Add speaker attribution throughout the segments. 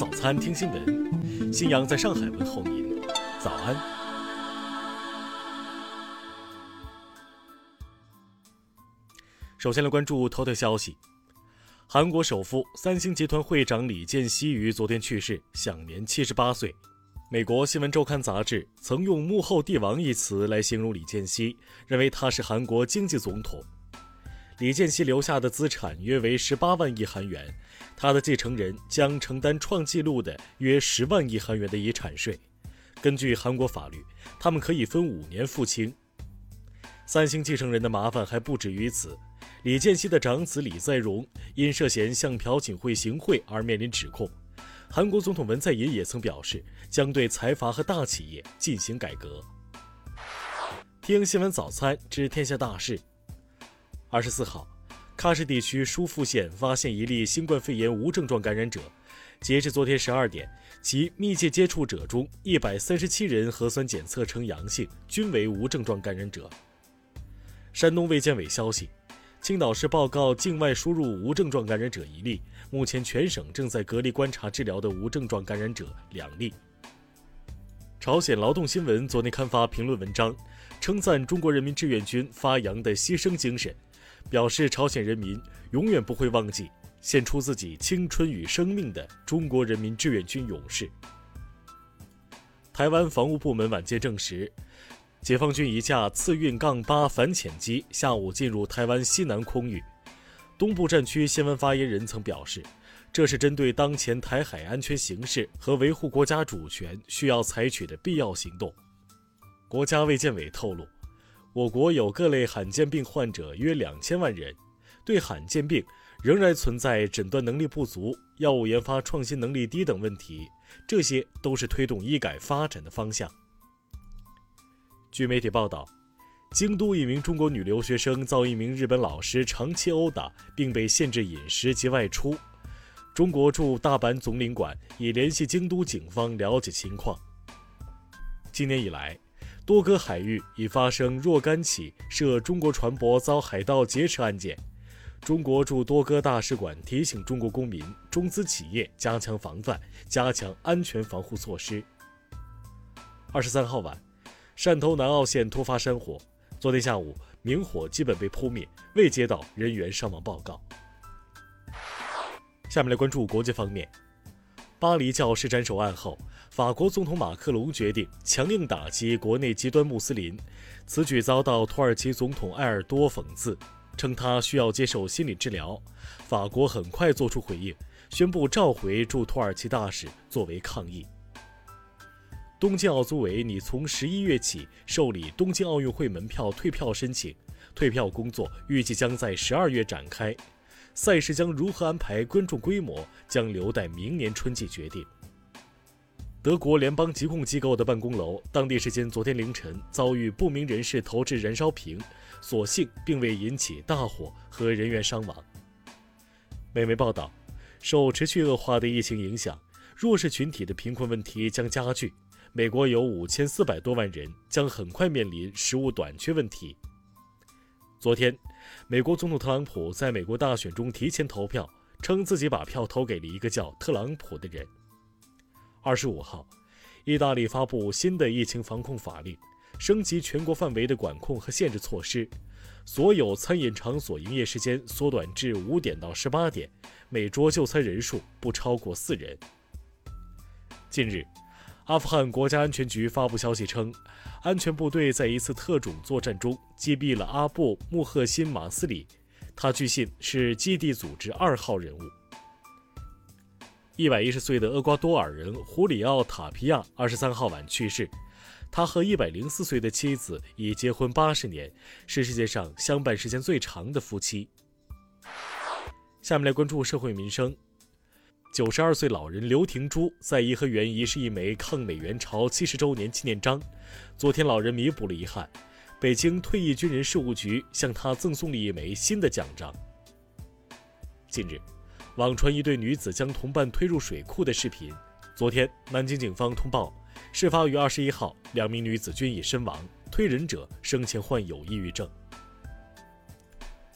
Speaker 1: 早餐听新闻，新阳在上海问候您，早安。首先来关注头条消息：韩国首富、三星集团会长李健熙于昨天去世，享年七十八岁。美国新闻周刊杂志曾用“幕后帝王”一词来形容李健熙，认为他是韩国经济总统。李健熙留下的资产约为十八万亿韩元，他的继承人将承担创纪录的约十万亿韩元的遗产税。根据韩国法律，他们可以分五年付清。三星继承人的麻烦还不止于此，李健熙的长子李在镕因涉嫌向朴槿惠行贿而面临指控。韩国总统文在寅也曾表示，将对财阀和大企业进行改革。听新闻早餐知天下大事。二十四号，喀什地区疏附县发现一例新冠肺炎无症状感染者，截至昨天十二点，其密切接触者中一百三十七人核酸检测呈阳性，均为无症状感染者。山东卫健委消息。青岛市报告境外输入无症状感染者一例，目前全省正在隔离观察治疗的无症状感染者两例。朝鲜劳动新闻昨天刊发评论文章，称赞中国人民志愿军发扬的牺牲精神，表示朝鲜人民永远不会忘记献出自己青春与生命的中国人民志愿军勇士。台湾防务部门晚间证实。解放军一架次运杠八反潜机下午进入台湾西南空域。东部战区新闻发言人曾表示，这是针对当前台海安全形势和维护国家主权需要采取的必要行动。国家卫健委透露，我国有各类罕见病患者约两千万人，对罕见病仍然存在诊断能力不足、药物研发创新能力低等问题，这些都是推动医改发展的方向。据媒体报道，京都一名中国女留学生遭一名日本老师长期殴打，并被限制饮食及外出。中国驻大阪总领馆已联系京都警方了解情况。今年以来，多个海域已发生若干起涉中国船舶遭海盗劫持案件。中国驻多哥大使馆提醒中国公民、中资企业加强防范，加强安全防护措施。二十三号晚。汕头南澳县突发山火，昨天下午明火基本被扑灭，未接到人员伤亡报告。下面来关注国际方面，巴黎教士斩首案后，法国总统马克龙决定强硬打击国内极端穆斯林，此举遭到土耳其总统埃尔多讽刺，称他需要接受心理治疗。法国很快做出回应，宣布召回驻土耳其大使作为抗议。东京奥组委拟从十一月起受理东京奥运会门票退票申请，退票工作预计将在十二月展开。赛事将如何安排观众规模，将留待明年春季决定。德国联邦疾控机构的办公楼，当地时间昨天凌晨遭遇不明人士投掷燃烧瓶，所幸并未引起大火和人员伤亡。美媒报道，受持续恶化的疫情影响，弱势群体的贫困问题将加剧。美国有五千四百多万人将很快面临食物短缺问题。昨天，美国总统特朗普在美国大选中提前投票，称自己把票投给了一个叫特朗普的人。二十五号，意大利发布新的疫情防控法令，升级全国范围的管控和限制措施，所有餐饮场所营业时间缩短至五点到十八点，每桌就餐人数不超过四人。近日。阿富汗国家安全局发布消息称，安全部队在一次特种作战中击毙了阿布穆赫辛马斯里，他据信是基地组织二号人物。一百一十岁的厄瓜多尔人胡里奥塔皮亚二十三号晚去世，他和一百零四岁的妻子已结婚八十年，是世界上相伴时间最长的夫妻。下面来关注社会民生。九十二岁老人刘廷珠在颐和园遗失一枚抗美援朝七十周年纪念章，昨天老人弥补了遗憾，北京退役军人事务局向他赠送了一枚新的奖章。近日，网传一对女子将同伴推入水库的视频，昨天南京警方通报，事发于二十一号，两名女子均已身亡，推人者生前患有抑郁症。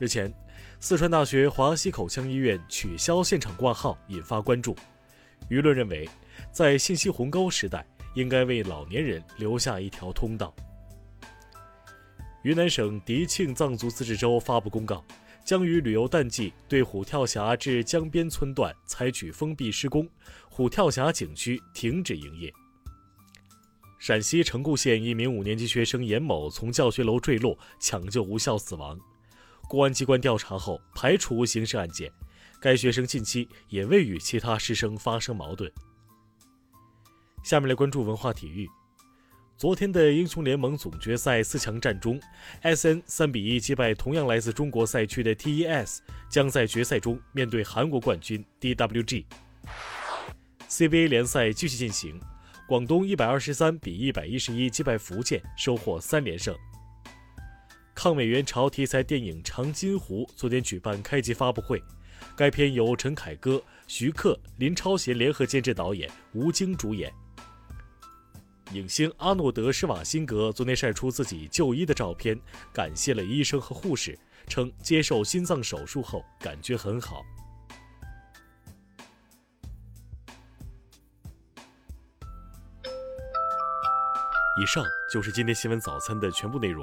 Speaker 1: 日前。四川大学华西口腔医院取消现场挂号，引发关注。舆论认为，在信息鸿沟时代，应该为老年人留下一条通道。云南省迪庆藏族自治州发布公告，将于旅游淡季对虎跳峡至江边村段采取封闭施工，虎跳峡景区停止营业。陕西城固县一名五年级学生严某从教学楼坠落，抢救无效死亡。公安机关调查后排除刑事案件。该学生近期也未与其他师生发生矛盾。下面来关注文化体育。昨天的英雄联盟总决赛四强战中，SN 三比一击败同样来自中国赛区的 TES，将在决赛中面对韩国冠军 DWG。CBA 联赛继续进行，广东一百二十三比一百一十一击败福建，收获三连胜。抗美援朝题材电影《长津湖》昨天举办开机发布会。该片由陈凯歌、徐克、林超贤联合监制导演，吴京主演。影星阿诺德·施瓦辛格昨天晒出自己就医的照片，感谢了医生和护士，称接受心脏手术后感觉很好。以上就是今天新闻早餐的全部内容。